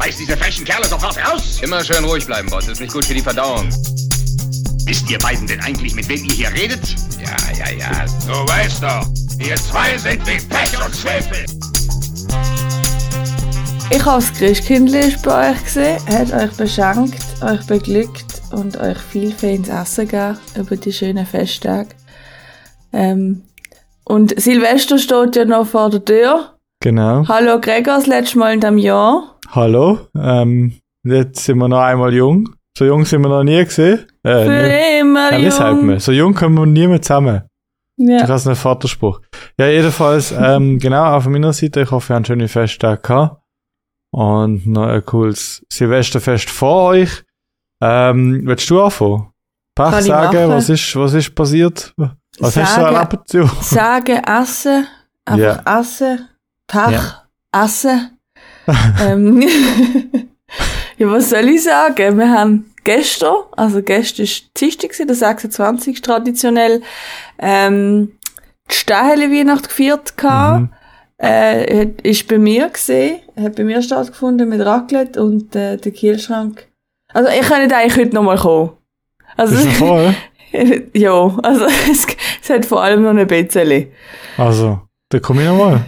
Schmeiß diese frechen Kerle sofort raus! Immer schön ruhig bleiben, Boss. Ist nicht gut für die Verdauung. Wisst ihr beiden denn eigentlich, mit wem ihr hier redet? Ja, ja, ja. Du weißt doch, ihr zwei sind wie Pech und Schwefel. Ich habe das Christkindli bei euch gesehen, hat euch beschenkt, euch beglückt und euch viel feines Essen gegeben über die schönen Festtage. Ähm, und Silvester steht ja noch vor der Tür. Genau. Hallo Gregor, das letzte Mal in diesem Jahr. Hallo. Ähm, jetzt sind wir noch einmal jung. So jung sind wir noch nie gesehen. Äh, Für nie. immer, Ja, weshalb jung. wir? So jung kommen wir nie mehr zusammen. Ja. Das ist ein Vaterspruch. Ja, jedenfalls, ähm, genau, auf meiner Seite, ich hoffe, ihr habt schöne Festtage gehabt. Und noch ein cooles Silvesterfest vor euch. Ähm, willst du anfangen? Ich sagen, was ist, was ist passiert? Was hast du erlebt? Ja. Sagen, essen, einfach essen, Pach, essen. Ähm, ja, was soll ich sagen? Wir haben gestern, also gestern ist Dienstag, der 26. traditionell, ähm, die Staheli Weihnacht gefeiert gehabt. Mhm. Äh, ist bei mir gesehen, hat bei mir stattgefunden mit Raclette und äh, der Kühlschrank. Also ich könnte eigentlich heute nochmal kommen. Also, Ist voll? ja, also es, es hat vor allem noch ein bisschen. Also, da komme ich nochmal.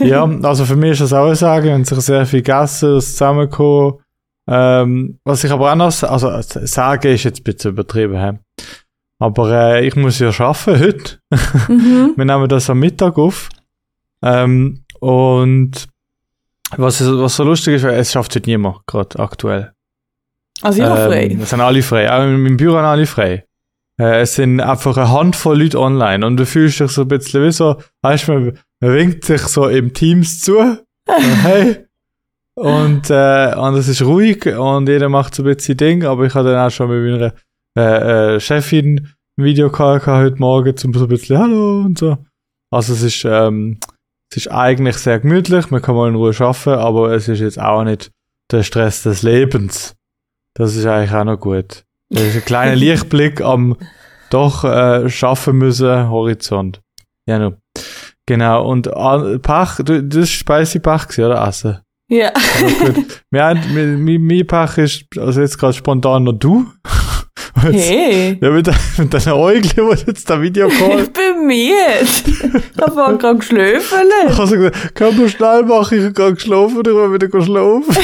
Ja, also für mich ist das auch eine Sagen, wenn sich sehr viel gegessen, das zusammenkommen. Ähm, was ich aber auch noch, also sagen ist jetzt ein bisschen übertrieben, hä? aber äh, ich muss ja arbeiten heute. Mhm. Wir nehmen das am Mittag auf. Ähm, und was, was so lustig ist, es schafft heute niemand, gerade aktuell. Also ich habe frei. Ähm, es sind alle frei. Auch im Büro sind alle frei. Äh, es sind einfach eine Handvoll Leute online und du fühlst dich so ein bisschen wie so, weißt du, winkt sich so im Teams zu. und hey. Und, äh, und es ist ruhig und jeder macht so ein bisschen Ding, aber ich hatte dann auch schon mit meiner äh, äh, Chefin ein Videocall gehabt heute Morgen zum so ein bisschen Hallo und so. Also es ist, ähm, es ist eigentlich sehr gemütlich, man kann mal in Ruhe arbeiten, aber es ist jetzt auch nicht der Stress des Lebens. Das ist eigentlich auch noch gut. Das ist ein kleiner Lichtblick am doch äh, schaffen müssen Horizont. Ja, no. Genau. Und äh, Pach, du, das ist Spicy Pach oder? Essen. Ja. Aber gut. Mein, Pach ist, also jetzt gerade spontan noch du. Und jetzt- Hey. Ja, mit, mit deinen Augen, wo du jetzt da Video call. Ich bin müde. Ich habe gerade geschlafen. Ich habe gesagt, können wir schnell machen, ich habe gerade geschlafen, ich will wieder schlafen.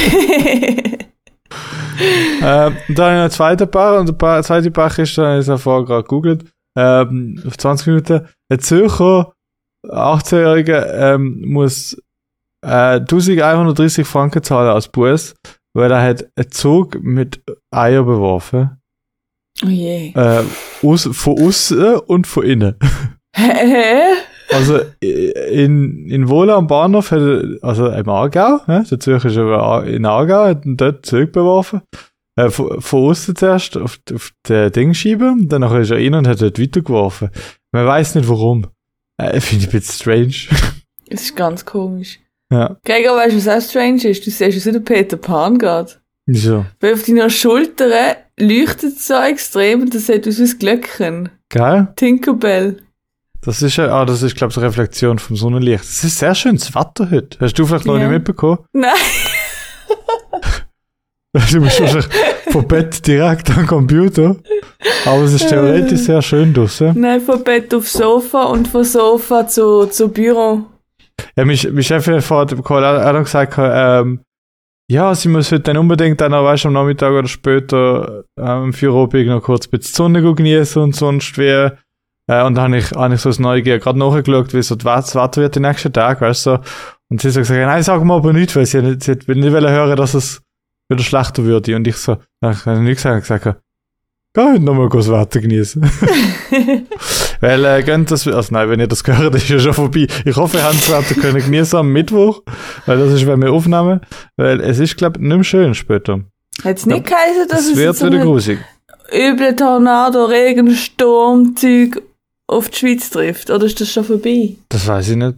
ähm, dann habe ich einen zweiten Paar, und der zweite Paar ist, dann ist er vorher gerade gegoogelt, ähm, auf 20 Minuten, ein Zürcher 18-Jähriger ähm, muss äh, 1130 Franken zahlen als Buß, weil er hat einen Zug mit Eier beworfen. Oh je. Äh, aus, von außen und von innen. Hä? Also in, in Wohlen am Bahnhof hat er, also im Aargau, ne? der Zürcher ist in Aargau, hat ihn dort zurückbeworfen. Äh, von, von außen zuerst auf, auf den Ding schieben, dann nachher ist er rein und hat dort weitergeworfen. Man weiß nicht warum. Äh, Finde ich ein bisschen strange. Das ist ganz komisch. ja, Gregor, weißt du, was auch strange ist? Du siehst wie der Peter Pan gerade. wieso? Weil auf deiner Schultern leuchtet es so extrem und das sieht aus wie ein Glöckchen. Geil. Tinkerbell. Das ist ja, ah, das ist, glaube ich, eine Reflexion vom Sonnenlicht. Es ist sehr schönes Wetter heute. Hast du vielleicht noch Ja. nicht mitbekommen? Nein. Du bist wahrscheinlich vom Bett direkt am Computer. Aber es ist theoretisch sehr schön draussen. Nein, von Bett aufs Sofa und von Sofa zu, zu Büro. Ja, mein, mein Chef hat auch, noch gesagt, ähm, ja, sie muss heute dann unbedingt dann, weißt am Nachmittag oder später ähm, für Robig noch kurz ein bisschen die Sonne genießen und sonst wie. Äh, und dann habe ich, hab ich so das Neugier gerade nachgeschaut, wie so das Wetter wird die nächsten Tage, weißt du. So. Und sie hat so gesagt, nein, sag mal aber nicht, weil sie, sie hat nicht hören, dass es wieder schlechter würde. Und ich so, dann habe ich nicht gesagt, geh heute nochmal das Wetter genießen. Weil, äh, könnt das, also nein, wenn ihr das gehört, ist ja schon vorbei. Ich hoffe, ihr habt das Wetter können genießen am Mittwoch, weil das ist, wenn wir aufnehmen, weil es ist, glaube ich, nicht mehr schön später. Hat es nicht geheißen, dass Es es wird so wieder grusig. üble Tornado, Regen, Sturm, Zeug auf die Schweiz trifft? Oder ist das schon vorbei? Das weiß ich nicht.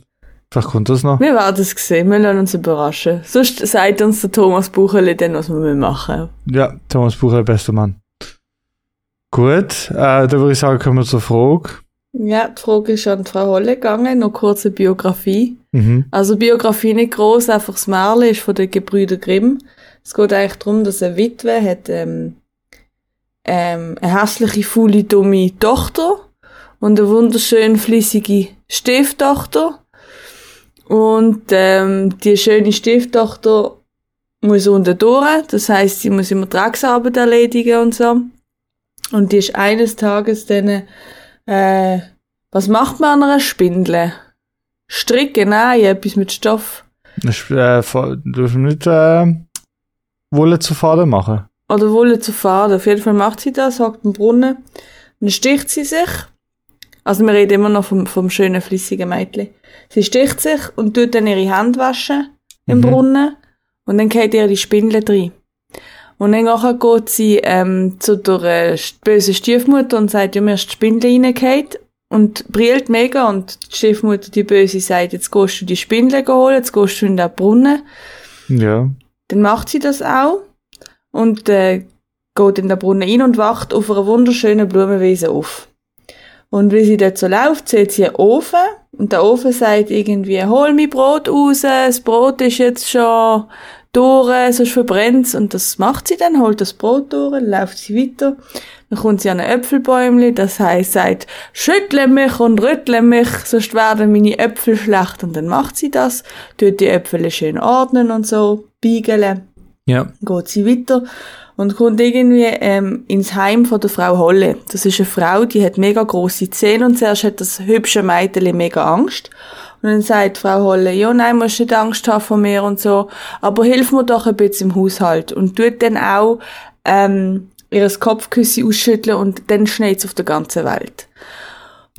Vielleicht kommt das noch. Wir werden es sehen, wir lassen uns überraschen. Sonst sagt uns der Thomas Bucheli dann, was wir machen Ja, Thomas Bucher, bester Mann. Gut, äh, da würde ich sagen, kommen wir zur Frage. Ja, die Frage ist an Frau Holle gegangen, noch kurze Biografie. Mhm. Also Biografie nicht groß, einfach das Märchen ist von den Gebrüder Grimm. Es geht eigentlich darum, dass eine Witwe hat ähm, ähm, eine hässliche, faule, dumme Tochter und eine wunderschön flüssige Stieftochter. Und ähm, die schöne Stieftochter muss unten durch, das heißt, sie muss immer Drecksarbeit erledigen und so. Und die ist eines Tages dann äh, was macht man an einer Spindel? Stricken, nein, etwas mit Stoff. Ich, äh, dürfen nicht äh, Wolle zu Faden machen. Oder Wolle zu Faden. Auf jeden Fall macht sie das, sagt im Brunnen. Dann sticht sie sich. Also wir reden immer noch vom, vom schönen, flüssigen Mädchen. Sie sticht sich und tut dann ihre Hände waschen im mhm. Brunnen. Und dann geht ihr die Spindel drin. Und dann nachher geht sie ähm, zu der äh, bösen Stiefmutter und sagt, ja, mir ist die Spindel reingehauen und brillt mega und die Stiefmutter, die Böse, sagt, jetzt gehst du die Spindel holen, jetzt gehst du in den Brunnen. Ja. Dann macht sie das auch und äh, geht in den Brunnen rein und wacht auf einer wunderschönen Blumenwiese auf. Und wie sie dort so läuft, sieht sie einen Ofen und der Ofen sagt irgendwie, hol mir Brot raus, das Brot ist jetzt schon durch, sonst verbrennt's. Und das macht sie dann, holt das Brot durch, läuft sie weiter. Dann kommt sie an ein Äpfelbäumli, das heisst, sagt, schüttle mich und rüttle mich, sonst werden meine Äpfel schlecht. Und dann macht sie das, tut die Äpfel schön ordnen und so, biegeln. Ja. Geht sie weiter und kommt irgendwie ähm, ins Heim von der Frau Holle. Das ist eine Frau, die hat mega große Zähne und zuerst hat das hübsche Mädchen mega Angst. Und dann sagt Frau Holle, ja, nein, musst nicht Angst haben von mir und so, aber hilf mir doch ein bisschen im Haushalt. Und tut dann auch ähm, ihres Kopfküsse ausschütteln und dann schneit auf der ganzen Welt.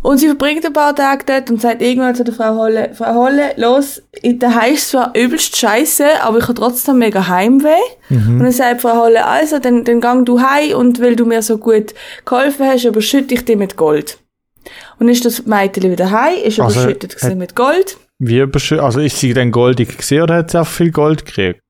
Und sie verbringt ein paar Tage dort und sagt irgendwann zu der Frau Holle, Frau Holle, los, der heißt zwar übelst scheiße, aber ich habe trotzdem mega Heimweh. Mhm. Und dann sagt Frau Holle, also, dann, dann gang du heim und weil du mir so gut geholfen hast, überschütte ich dich mit Gold. Und ist das Mädchen wieder heim, ist also, überschüttet also, mit Gold. Wie überschüttet? Also ist sie dann goldig gesehen oder hat sie auch viel Gold gekriegt?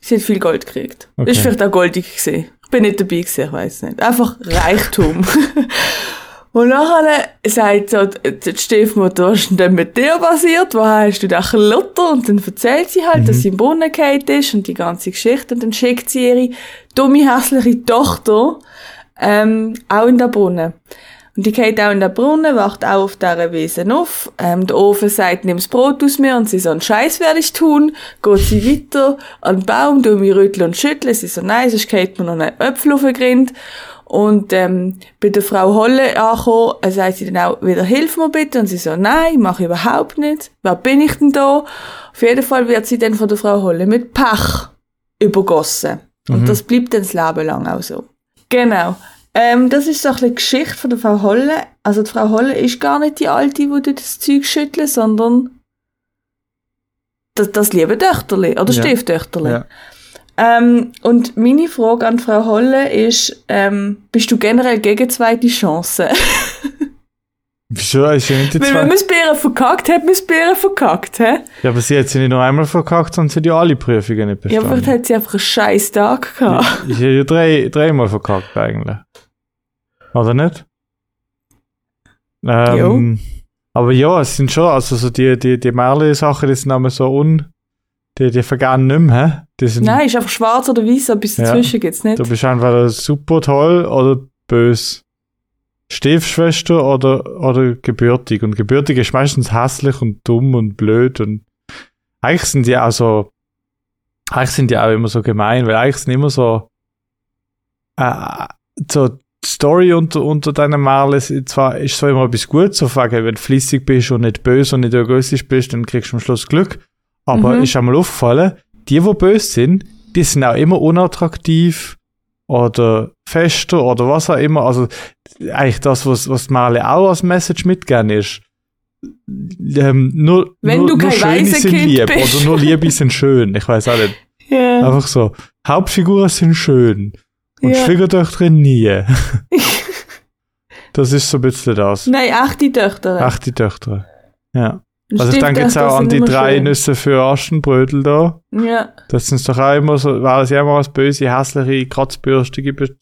Sie hat viel Gold gekriegt. Okay. Ist vielleicht auch goldig gesehen. Ich bin nicht dabei gewesen, ich weiß nicht. Einfach Reichtum. Und nachher sagt so die Stiefmutter, was ist denn mit dir passiert? Woher hast du den Klutter? Und dann erzählt sie halt, mhm. dass sie im Brunnen gefallen ist und die ganze Geschichte. Und dann schickt sie ihre dumme, hässliche Tochter ähm, auch in den Brunnen. Und die geht auch in den Brunnen, wacht auch auf dieser Wiese auf. Ähm, der Ofen sagt, nimm das Brot aus mir und sie so, einen Scheiß werde ich tun. Geht sie weiter an den Baum, du mich rütteln und schütteln. Sie so, nein, sonst geht mir noch einen Äpfel auf den Grind. Und ähm, bei der Frau Holle angekommen, äh, sagt sie dann auch wieder, hilf mir bitte. Und sie so, nein, mache ich überhaupt nicht. Wer bin ich denn da? Auf jeden Fall wird sie dann von der Frau Holle mit Pech übergossen. Mhm. Und das bleibt dann das Leben lang auch so. Genau. Ähm, das ist so ein bisschen die Geschichte von der Frau Holle. Also die Frau Holle ist gar nicht die Alte, die das Zeug schüttelt, sondern das, das liebe Töchterli oder ja. Stieftöchterli. Ja. Ähm, und meine Frage an Frau Holle ist, ähm, bist du generell gegen zweite Chancen? Wieso ist ja nicht die Weil wenn man Bären verkackt hat, muss Bären verkackt, hä? Ja, aber sie hat sie nicht nur einmal verkackt, sondern sie hat ja alle Prüfungen nicht bestanden. Ja, vielleicht hat sie einfach einen scheiß Tag gehabt. Ich, ich habe ja drei, dreimal verkackt eigentlich. Oder nicht? Ähm, aber ja, es sind schon, also so die, die, die Merle-Sachen, die sind immer so un, die, die vergehen nicht mehr. Die sind, Nein, ist einfach schwarz oder weiß, aber bis dazwischen ja, geht's nicht. Du bist einfach super toll oder böse. Stiefschwester oder, oder gebürtig. Und gebürtig ist meistens hässlich und dumm und blöd und eigentlich sind die auch so, eigentlich sind die auch immer so gemein, weil eigentlich sind immer so, äh, so Story unter, unter deinen Malen zwar, ist zwar immer etwas Gutes, so fragen, wenn du flüssig bist und nicht böse und nicht egoistisch bist, dann kriegst du am Schluss Glück. Aber mhm. ist einmal aufgefallen, die, die böse sind, die sind auch immer unattraktiv oder fester oder was auch immer. Also eigentlich das, was, was Marle auch als Message mitgeben ist. Ähm, nur, Wenn nur, du nur Schöne sind kind lieb bist. oder nur Liebe sind schön. Ich weiß auch nicht. Ja. Einfach so. Hauptfiguren sind schön. Und Ja. Schwiegertöchter nie. das ist so ein bisschen das. Nein, echte Töchter. Ach, die Töchter. Ja. Und Also ich denke jetzt auch an die drei schön. Nüsse für Aschenbrödel da. Ja. Das sind doch auch immer so, weil sie immer als böse, hässliche, kratzbürstige be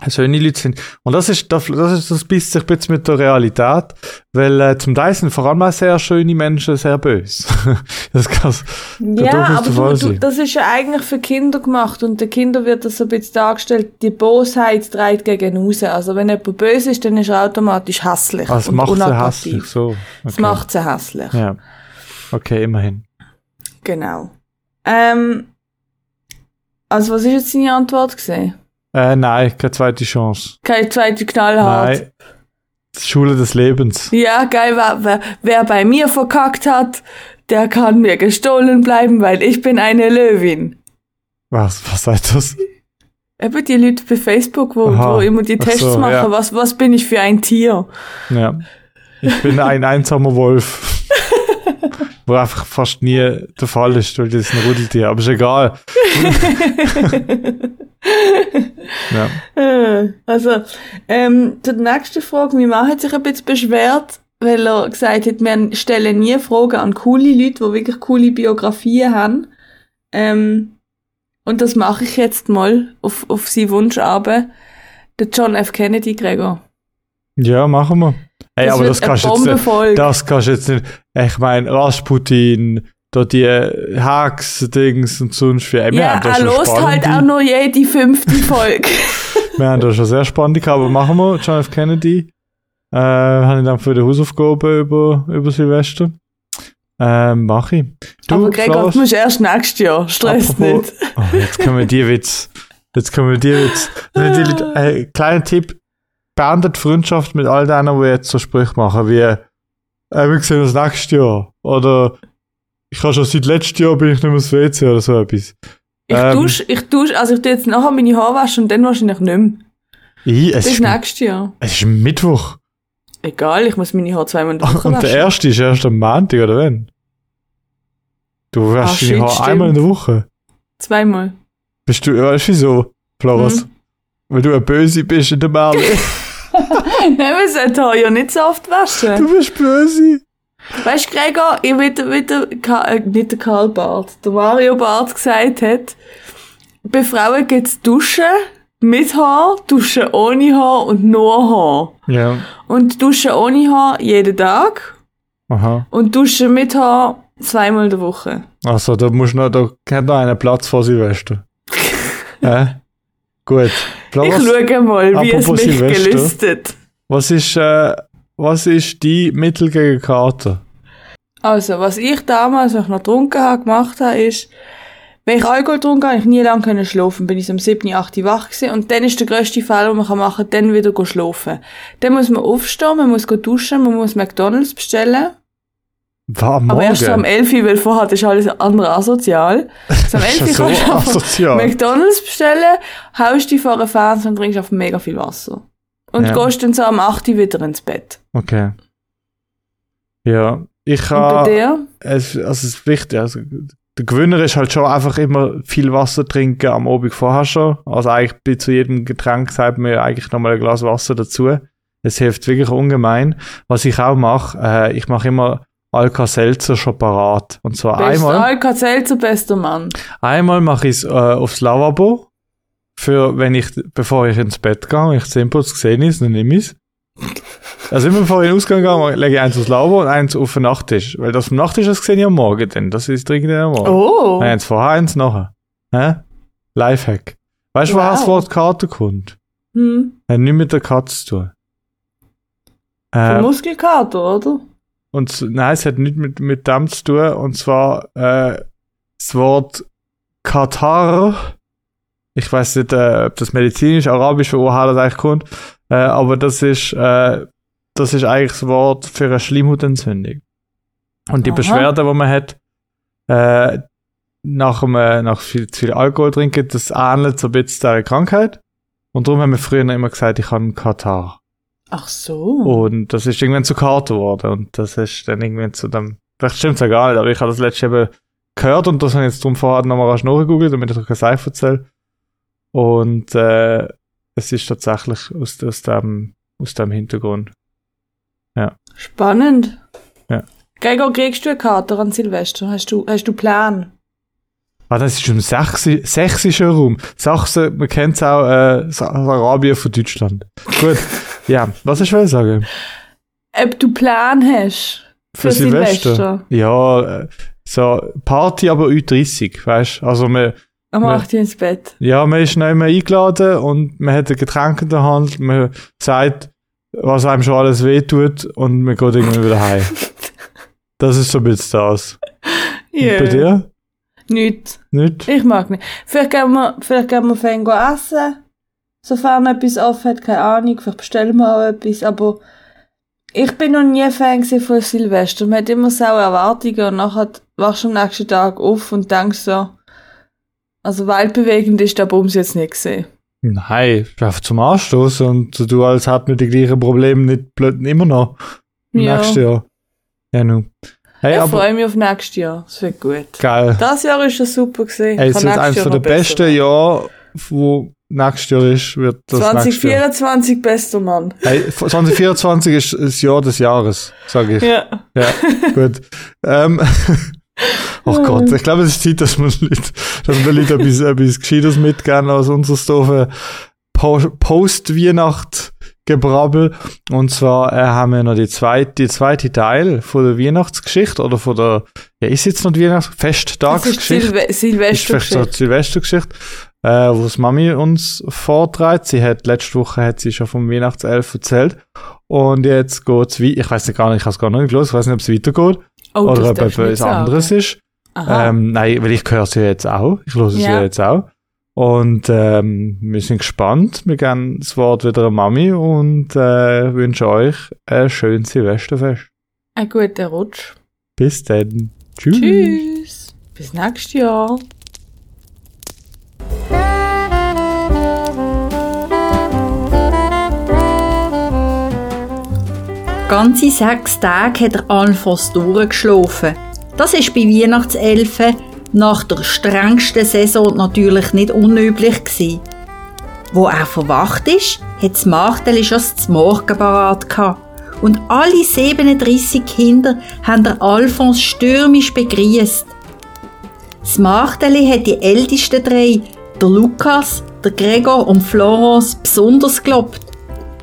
bezeichnet. schöne Leute sind. Und das ist, das ist, das beißt sich ein bisschen mit der Realität, weil äh, zum Teil sind vor allem auch sehr schöne Menschen sehr böse. das kann Ja, aber du, du, das ist ja eigentlich für Kinder gemacht und den Kindern wird das so ein bisschen dargestellt, die Bosheit treibt gegen raus. Also wenn jemand böse ist, dann ist er automatisch hässlich also und macht sie hässlich, so. Okay. Das macht sie hässlich. Ja. Okay, immerhin. Genau. Ähm, also was ist jetzt deine Antwort gesehen? Äh, nein, keine zweite Chance. Keine zweite knallhart. Nein. Schule des Lebens. Ja, geil, wer, wer, bei mir verkackt hat, der kann mir gestohlen bleiben, weil ich bin eine Löwin. Was, was sagt das? Eben die Leute bei Facebook, wo, wo immer die Tests so, machen, ja. was, was bin ich für ein Tier? Ja. Ich bin ein einsamer Wolf. wo einfach fast nie der Fall ist, weil das ist ein Rudeltier, aber ist egal. ja. Also, ähm, zur nächsten Frage, mein Mann hat sich ein bisschen beschwert, weil er gesagt hat, wir stellen nie Fragen an coole Leute, die wirklich coole Biografien haben. Ähm, und das mache ich jetzt mal auf, auf seinen Wunsch aber. Der John F. Kennedy, Gregor. Ja, machen wir. Ey, das aber das kannst, jetzt nicht, das kannst du jetzt nicht. Ich meine, Rasputin, da die Hacks-Dings und sonst wie. Ey, ja, er lost halt auch nur jede fünfte Folge. wir haben da schon sehr spannend gehabt, aber machen wir. John F. Kennedy. Äh, habe ich dann für die Hausaufgaben über, über Silvester. Ähm, mach ich. Du, aber Gregor, du musst erst nächstes Jahr. Stress nicht. Oh, jetzt können wir die Witz. Jetzt können wir die Witz. äh, kleiner Tipp beendet Freundschaft mit all denen, die jetzt so Sprüche machen, wie, äh, wir sehen uns nächstes Jahr. Oder, ich habe schon seit letztem Jahr bin ich nicht mehr ins WC oder so etwas. Ich ähm, dusche, ich dusche, also ich tue jetzt nachher meine Haare waschen und dann wahrscheinlich nicht mehr. Ich, es Bis ist, nächstes Jahr. Es ist Mittwoch. Egal, ich muss meine Haare zweimal in der Woche waschen. Und der erste ist erst am Montag, oder wenn? Du wäschst deine Haare einmal in der Woche. Zweimal. Bist du, weißt du wieso, Floras? Mhm. Weil du ein Böse bist in der Merle. Nein, wir sollten Haar ja nicht so oft waschen. Du bist böse. Weißt du, Gregor, ich wieder, wieder, äh, nicht der Karl Barth, der Mario Barth gesagt hat, bei Frauen gibt's Duschen mit Haar, Duschen ohne Haar und nur Haar. Ja. Und Duschen ohne Haar jeden Tag. Aha. Und Duschen mit Haar zweimal in der Woche. Also, da muss noch, da hat noch einen Platz vor Silvester. äh? Gut. Flowers, ich schaue mal, wie es mich Silvester. gelüstet. Was ist, äh, was ist die Mittel gegen Kater? Also, was ich damals, als ich noch getrunken habe, gemacht habe, ist, wenn ich Alkohol getrunken habe, ich nie lange können schlafen, bin ich um 7, 8 wach gewesen, und dann ist der grösste Fall, den man machen kann, dann wieder schlafen. Dann muss man aufstehen, man muss duschen, man muss McDonalds bestellen. War am Aber erst am 11 weil vorher ist alles andere asozial. So am 11 so kannst du asozial. McDonalds bestellen, haust dich vor den Fernseher und trinkst auf mega viel Wasser. Und ja. gehst dann so am 8 wieder ins Bett. Okay. Ja, ich habe... Es, also es ist wichtig, also der Gewinner ist halt schon einfach immer viel Wasser trinken am Abend vorher schon. Also eigentlich zu jedem Getränk sagt man eigentlich nochmal ein Glas Wasser dazu. Es hilft wirklich ungemein. Was ich auch mache, äh, ich mache immer Alka-Seltzer schon parat. Und zwar Best einmal. Alka-Seltzer, bester Mann. Einmal mache ich es äh, aufs Lavabo. Für, wenn ich, bevor ich ins Bett gehe, ich Zehntputz gesehen ist, dann nehme ich es. Also immer bevor ich in den Ausgang gehe, lege ich eins aufs Lavabo und eins auf den Nachttisch. Weil das vom Nachttisch, das sehe ich am Morgen, denn das ist dringend am Morgen. Oh. Eins vorher, eins nachher. Hä? Lifehack. Weißt du, wow. woher das Wort Kater kommt? Hm. Hat nichts mit der Katze zu tun. Äh, Muskelkater, oder? Und nein, es hat nichts mit, mit dem zu tun. Und zwar äh, das Wort Katar. Ich weiß nicht, äh, ob das medizinisch, arabisch, woher das eigentlich kommt. Äh, aber das ist, äh, das ist eigentlich das Wort für eine Schleimhautentzündung. Und die Aha. Beschwerden, die man hat, äh, nach, dem, äh, nach viel, zu viel Alkohol trinken, das ähnelt so ein bisschen der Krankheit. Und darum haben wir früher immer gesagt, ich habe einen Katar. Ach so. Und das ist irgendwann zu Karte geworden. Und das ist dann irgendwann zu dem. Vielleicht stimmt es ja gar nicht, aber ich habe das letzte eben gehört und das habe ich jetzt drum vorher nochmal rasch nachgegoogelt, damit ich euch kein Seif erzähle. Und äh, es ist tatsächlich aus, aus, dem, aus dem Hintergrund. Ja. Spannend. Ja. Gregor, kriegst du eine Karte an Silvester? Hast du, hast du Plan? Ah, das ist im Sächsi sächsischen Raum. Sachsen, man kennt es auch, äh, Arabien von Deutschland. Gut. Ja, was ich will sagen? Ob du Plan hast für, für Silvester? Silvester? Ja, äh, so Party, aber Ü30, weißt Also man, am 8 ins Bett. Ja, man ist nicht mehr eingeladen und man hat ein Getränk in der Hand, man sagt, was einem schon alles wehtut und man geht irgendwie wieder heim. das ist so ein bisschen das. Yeah. bei dir? Nicht. Nicht? Ich mag nicht. Vielleicht gehen wir, vielleicht gehen wir fein essen. Sofern etwas offen hat, keine Ahnung. Vielleicht bestellen wir auch etwas. Aber ich bin noch nie Fan von Silvester. Man hat immer so Erwartungen und nachher wachst du am nächsten Tag auf und denkst so, also weltbewegend ist der Bums jetzt nicht gesehen. Nein, einfach zum Anstoß und du als hat mit den gleichen Problemen nicht blöd immer noch. Ja. Nächstes Jahr. Ja, nun. Hey, ich freue mich auf nächstes Jahr. Es wird gut. Geil. Das Jahr ist schon super gesehen. Hey, es wird eines der besten Jahre, wo nächstes Jahr ist, wird das 2024 bester Mann. Hey, 2024 ist das Jahr des Jahres, sage ich. Ja. Ja, gut. ähm, oh Gott, ich glaube, es ist Zeit, dass wir Leute, dass wir Leute etwas, etwas Gescheites mitgeben aus unserer Stufe Post-Weihnacht- Gebrabbel. Und zwar äh, haben wir noch die zweite, die zweite Teil von der Weihnachtsgeschichte oder von der, ja, ist jetzt noch die Weihnachts Festtagsgeschichte? Silve Silvestergeschichte. Silvestergeschichte, äh, wo das Mami uns vorträgt. Sie hat, letzte Woche hat sie schon vom Weihnachtself erzählt. Und jetzt geht's wie, ich weiß nicht gar nicht, ich habe es gar nicht gelesen, ich weiß nicht, ob es weitergeht. Oh, oder ob etwas anderes ist. Ähm, nein, weil ich höre sie jetzt auch. Ich höre sie ja. jetzt auch. Und ähm, wir sind gespannt. Wir geben das Wort wieder an Mami und äh, wünschen euch ein schönes Silvesterfest. Ein guter Rutsch. Bis dann. Tschüss. Tschüss. Bis nächstes Jahr. Ganze sechs Tage hat er Alphons durchgeschlafen. Das ist bei Weihnachtselfen nach der strengsten Saison natürlich nicht unüblich gewesen. Wo er verwacht ist, hat das Marteli schon das Morgen parat. Und alle 37 Kinder haben der Alphons stürmisch begrüßt. Das Marteli hat die ältesten drei, der Lukas, der Gregor und Florence, besonders gelobt.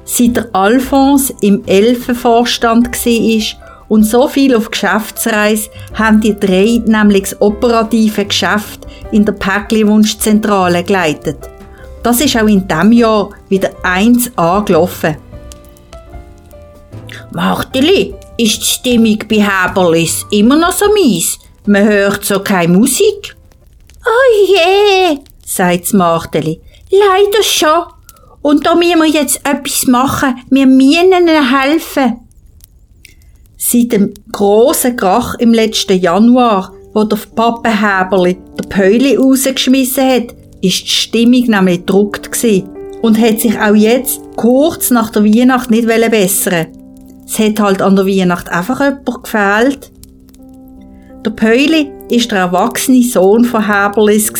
Seit der Alphons im Elfenvorstand war und so viel auf Geschäftsreise haben die drei nämlich das operative Geschäft in der Päckli-Wunschzentrale geleitet. Das ist auch in diesem Jahr wieder eins angelaufen. Marteli, ist die Stimmung bei Häberlis immer noch so mies? Man hört so keine Musik. Oh je, sagt Marteli. Leider schon. Und da müssen wir jetzt etwas machen. Wir müssen ihnen helfen. Seit dem grossen Krach im letzten Januar, wo der Pappenhäberli der Päuli rausgeschmissen hat, ist die Stimmung nämlich gedruckt und hat sich auch jetzt kurz nach der Weihnacht nicht bessern Es hat halt an der Weihnacht einfach jemand gefehlt. Der Päuli ist der erwachsene Sohn von Häberlis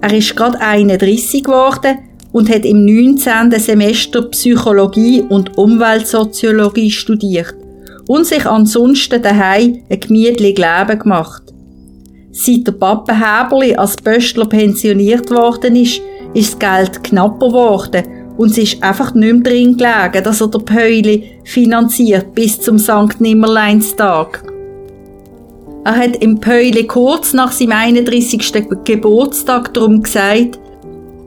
Er ist gerade 31 geworden und hat im 19. Semester Psychologie und Umweltsoziologie studiert und sich ansonsten daheim ein gemütliches Leben gemacht. Seit der Papa Häberli als Böstler pensioniert worden ist, ist das Geld knapper geworden und es ist einfach nicht mehr drin gelegen, dass er der Päuli finanziert bis zum St. Nimmerleinstag. Er hat im Päuli kurz nach seinem 31. Geburtstag darum gesagt,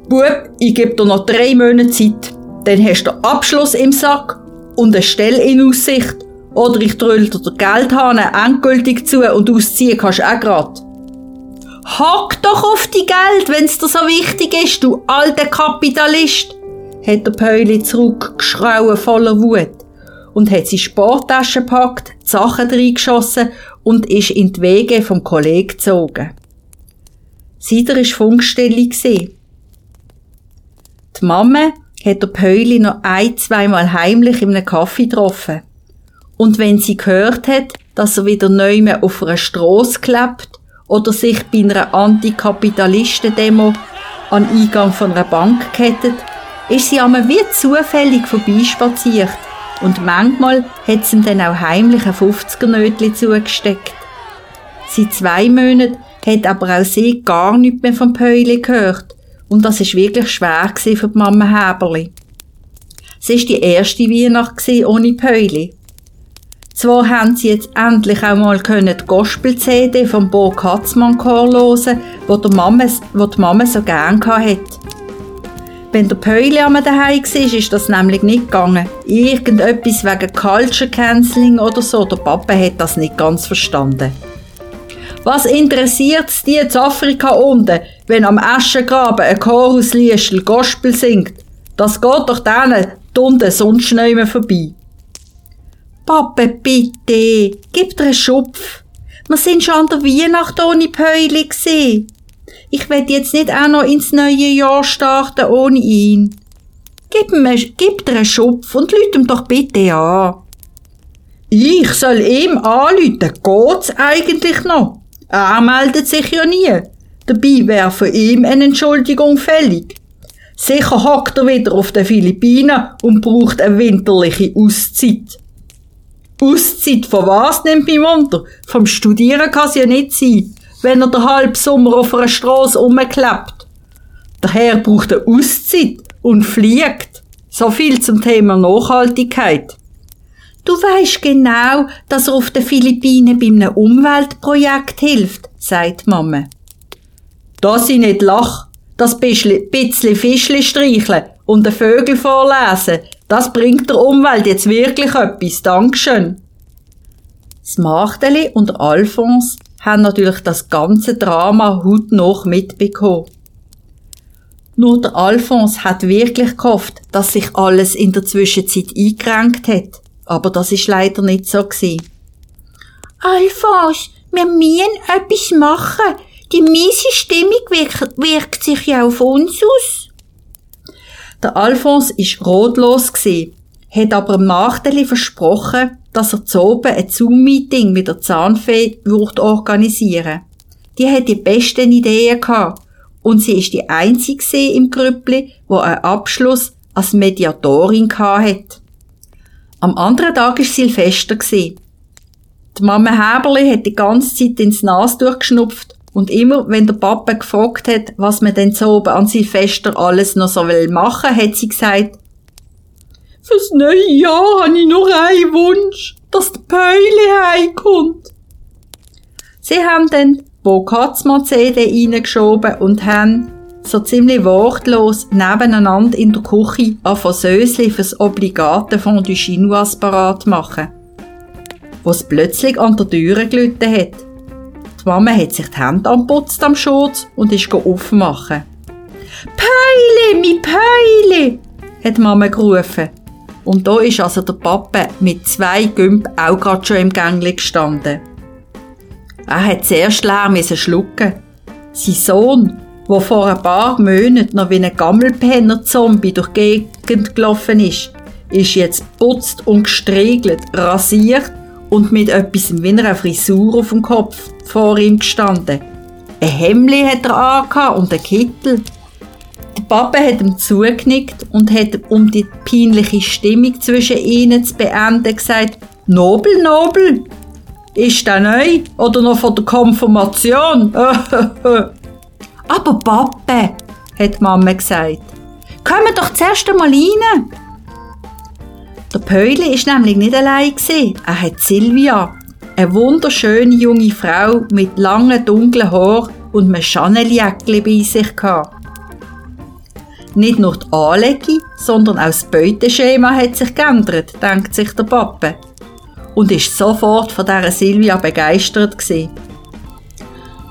Bub, ich gebe dir noch drei Monate Zeit. Dann hast du Abschluss im Sack und eine Stelle in Aussicht oder ich dröll dir den Geldhahn endgültig zu und ausziehen kannst auch grad. Hack doch auf die Geld, wenn's dir so wichtig ist, du alter Kapitalist, hat der Päuli zurückgeschrauen voller Wut und hat seine Sporttasche gepackt, die Sachen reingeschossen und ist in die Wege vom Kollegen gezogen. Sider war Funkstelle. Die Mama hat der Päuli noch ein, zweimal heimlich in einem Kaffee getroffen. Und wenn sie gehört hat, dass er wieder neu mehr auf einer Strasse klebt oder sich bei einer Antikapitalisten-Demo an Eingang von einer Bank kettet, ist sie einmal wie zufällig vorbeispaziert und manchmal hat sie ihm dann auch heimlich ein 50er-Nötchen zugesteckt. Seit zwei Monaten hat aber auch sie gar nichts mehr vom Päuli gehört. Und das ist wirklich schwer für die Mama Häberli. Es war die erste Weihnacht ohne Päuli. Zwar haben sie jetzt endlich auch mal die Gospel-CD vom Bo Katzmann hören, wo, der Mama, wo die Mama so gern hatte. Wenn der Päuli am daheim war, ist das nämlich nicht gegangen. Irgendetwas wegen Culture Canceling oder so. Der Papa hat das nicht ganz verstanden. Was interessiert es die in Afrika unten, wenn am Aschengraben ein Chorusliestel Gospel singt? Das geht doch denen nicht mehr vorbei. Papa, bitte, gib dir einen Schupf. Wir sind schon an der Weihnacht ohne Päuli gesehen. Ich will jetzt nicht auch noch ins neue Jahr starten ohne ihn. Gib, mir, gib dir einen Schupf und lüt ihm doch bitte an. Ich soll ihm anrufen, geht's eigentlich noch? Er meldet sich ja nie. Dabei wäre für ihn eine Entschuldigung fällig. Sicher hockt er wieder auf den Philippinen und braucht eine winterliche Auszeit. Auszeit von was nimmt mich Wunder? Vom Studieren kann es ja nicht sein wenn er den halben Sommer auf einer Straße rumklebt. Der Herr braucht eine Auszeit und fliegt. So viel zum Thema Nachhaltigkeit. Du weißt genau, dass er auf den Philippinen bei einem Umweltprojekt hilft, sagt Mama. Dass ich nicht lach, das bisschen Fischli streicheln und den Vögel vorlesen, das bringt der Umwelt jetzt wirklich etwas. Dankeschön. Das Machteli und Alphonse haben natürlich das ganze Drama heute noch mitbekommen. Nur der Alphonse hat wirklich gehofft, dass sich alles in der Zwischenzeit eingerenkt hat. Aber das ist leider nicht so gewesen. Alphonse, wir müssen etwas machen. Die miese Stimmung wirkt, wirkt sich ja auf uns aus. Der Alphonse ist rotlos gewesen, hat aber Machteli versprochen, dass er zu oben ein Zoom-Meeting mit der Zahnfee würde organisieren. Die hat die besten Ideen gehabt. Und sie ist die einzige im Grüppli, wo einen Abschluss als Mediatorin hat. Am anderen Tag war Silvester. Die Mama Häberli hat die ganze Zeit ins Nas durchgeschnupft und immer, wenn der Papa gefragt hat, was man denn so oben an Silvester alles noch so will machen, hat sie gesagt, Fürs neue Jahr habe ich noch einen Wunsch, dass der Päuli heimkommt. Sie haben dann Bo Katzmann CD reingeschoben und haben so ziemlich wortlos nebeneinander in der Küche an Sösli fürs obligate Fondue Chinoise parat machen. Was plötzlich an der Tür gelitten hat. Die Mama hat sich die Hände anputzt am Schutz und ist aufmachen. Päuli, mi Päuli, hat die Mama gerufen. Und da ist also der Papa mit zwei Gümp auch gerade schon im Gängli gestanden. Er hat zuerst leer schlucken. Sein Sohn, der vor ein paar Monaten noch wie ein Gammelpenner-Zombie durch die Gegend gelaufen ist, ist jetzt putzt und gestriegelt, rasiert und mit etwas wie einer Frisur auf dem Kopf vor ihm gestanden. Ein Hemli hat er angehabt und ein Kittel. Der Papa hat ihm zugenickt und hat, um die peinliche Stimmung zwischen ihnen zu beenden, gesagt, Nobel, Nobel, ist der neu oder noch von der Konfirmation? Aber Papa, hat Mama gesagt, kommen doch zuerst einmal rein. Der Päuli ist nämlich nicht allein. Er hat Silvia, eine wunderschöne junge Frau mit langen dunklen Haaren und einem Chanel-Jäckchen bei sich gehabt. Nicht nur die Anlegung, sondern auch das Beuteschema hat sich geändert, denkt sich der Papa. Und ist sofort von dieser Silvia begeistert gewesen.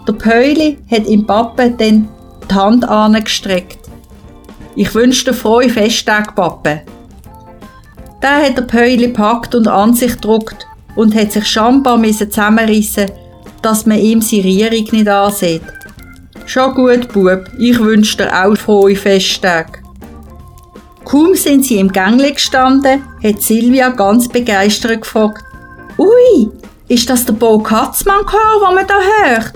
Der Päuli hat im Papa dann die Hand angestreckt. Ich wünsche dir frohe Festtag, Papa. Der hat der Päuli packt und an sich gedruckt und hat sich schambar zusammenrissen, dass man ihm seine Rierung nicht ansieht. Schon gut, Bub, ich wünsche dir auch frohe Festtage. Kaum sind sie im Gängle gestanden, hat Silvia ganz begeistert gefragt, Ui, ist das der Bo Katzmann Chor, den man da hört?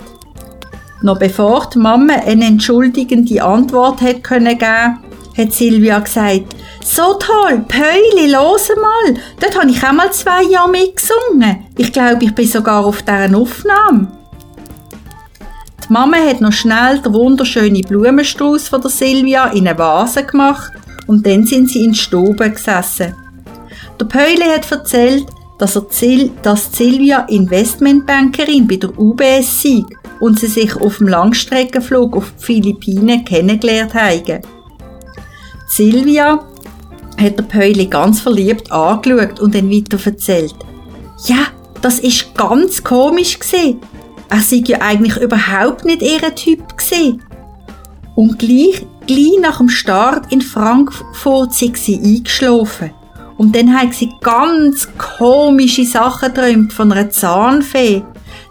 Noch bevor die Mama eine entschuldigende Antwort hätte können geben, hat Silvia gesagt, so toll, Päuli, los mal, dort habe ich auch mal zwei Jahre mitgesungen. Ich glaube, ich bin sogar auf deren Aufnahme. Die Mama hat noch schnell den wunderschönen Blumenstrauß von der Silvia in eine Vase gemacht und dann sind sie in die Stube gesessen. Der Päuli hat erzählt, dass, er Zil dass Silvia Investmentbankerin bei der UBS sei und sie sich auf dem Langstreckenflug auf die Philippinen kennengelernt haben. Silvia hat der Päuli ganz verliebt angeschaut und dann weiter erzählt. Ja, das ist ganz komisch gesehen. Er sei ja eigentlich überhaupt nicht ihr Typ gesehen. Und gleich, gleich nach dem Start in Frankfurt sind sie eingeschlafen. Und dann haben sie ganz komische Sachen geträumt von einer Zahnfee.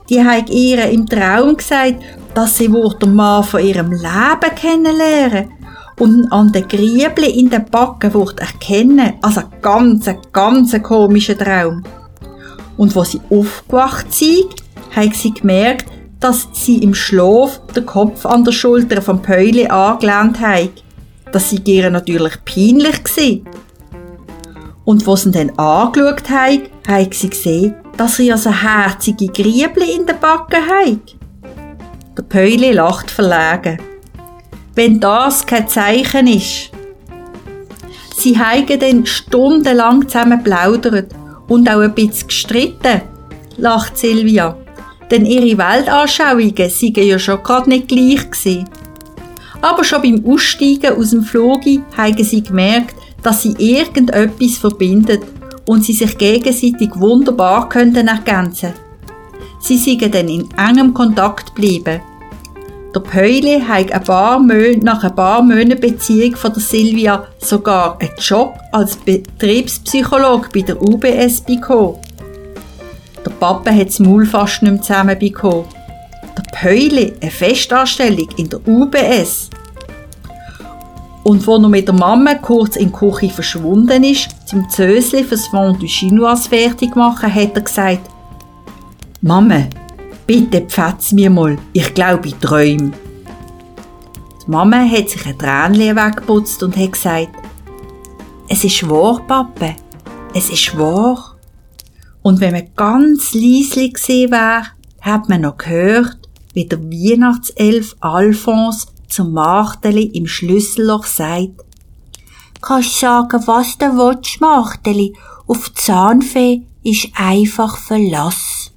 Die hat ihr im Traum gesagt, dass sie den Mann von ihrem Leben kennenlernen und an den Griebli in den Backen wird erkennen. Also ein ganz, ganz komischer Traum. Und wo sie aufgewacht sind, hat sie gemerkt, dass sie im Schlaf den Kopf an der Schulter vom Päuli angelehnt hat. Das sei ihr natürlich peinlich gewesen. Und wo sie dann angeschaut hat, hat sie gesehen, dass sie also herzige Griebli in den Backen hat. Der Päuli lacht verlegen. Wenn das kein Zeichen ist. Sie haben dann stundenlang zusammen plaudert und auch ein bisschen gestritten, lacht Silvia. Denn ihre Weltanschauungen seien ja schon gerade nicht gleich gewesen. Aber schon beim Aussteigen aus dem Flug haben sie gemerkt, dass sie irgendetwas verbindet und sie sich gegenseitig wunderbar könnten ergänzen. Sie sind dann in engem Kontakt geblieben. Der Päuli hat ein paar Monate, nach ein paar Monaten Beziehung von der Silvia sogar einen Job als Betriebspsychologe bei der UBS bekommen. Der Papa hat das Maul fast nicht mehr zusammenbekommen. Der Päuli eine Festanstellung in der UBS. Und wo er mit der Mama kurz in die Küche verschwunden ist, zum Zösli fürs Fondue Chinois fertig machen, hat er gesagt, Mama, bitte pfetz mir mal, ich glaube ich träume. Die Mama hat sich ein Tränchen weggeputzt und hat gesagt, es ist wahr, Papa, es ist wahr. Und wenn man ganz leislich gesehen wäre, hat man noch gehört, wie der Weihnachtself Alphonse zum Machteli im Schlüsselloch sagt, Kannst sagen, was du willst, Machteli, auf Zahnfee ist einfach Verlass.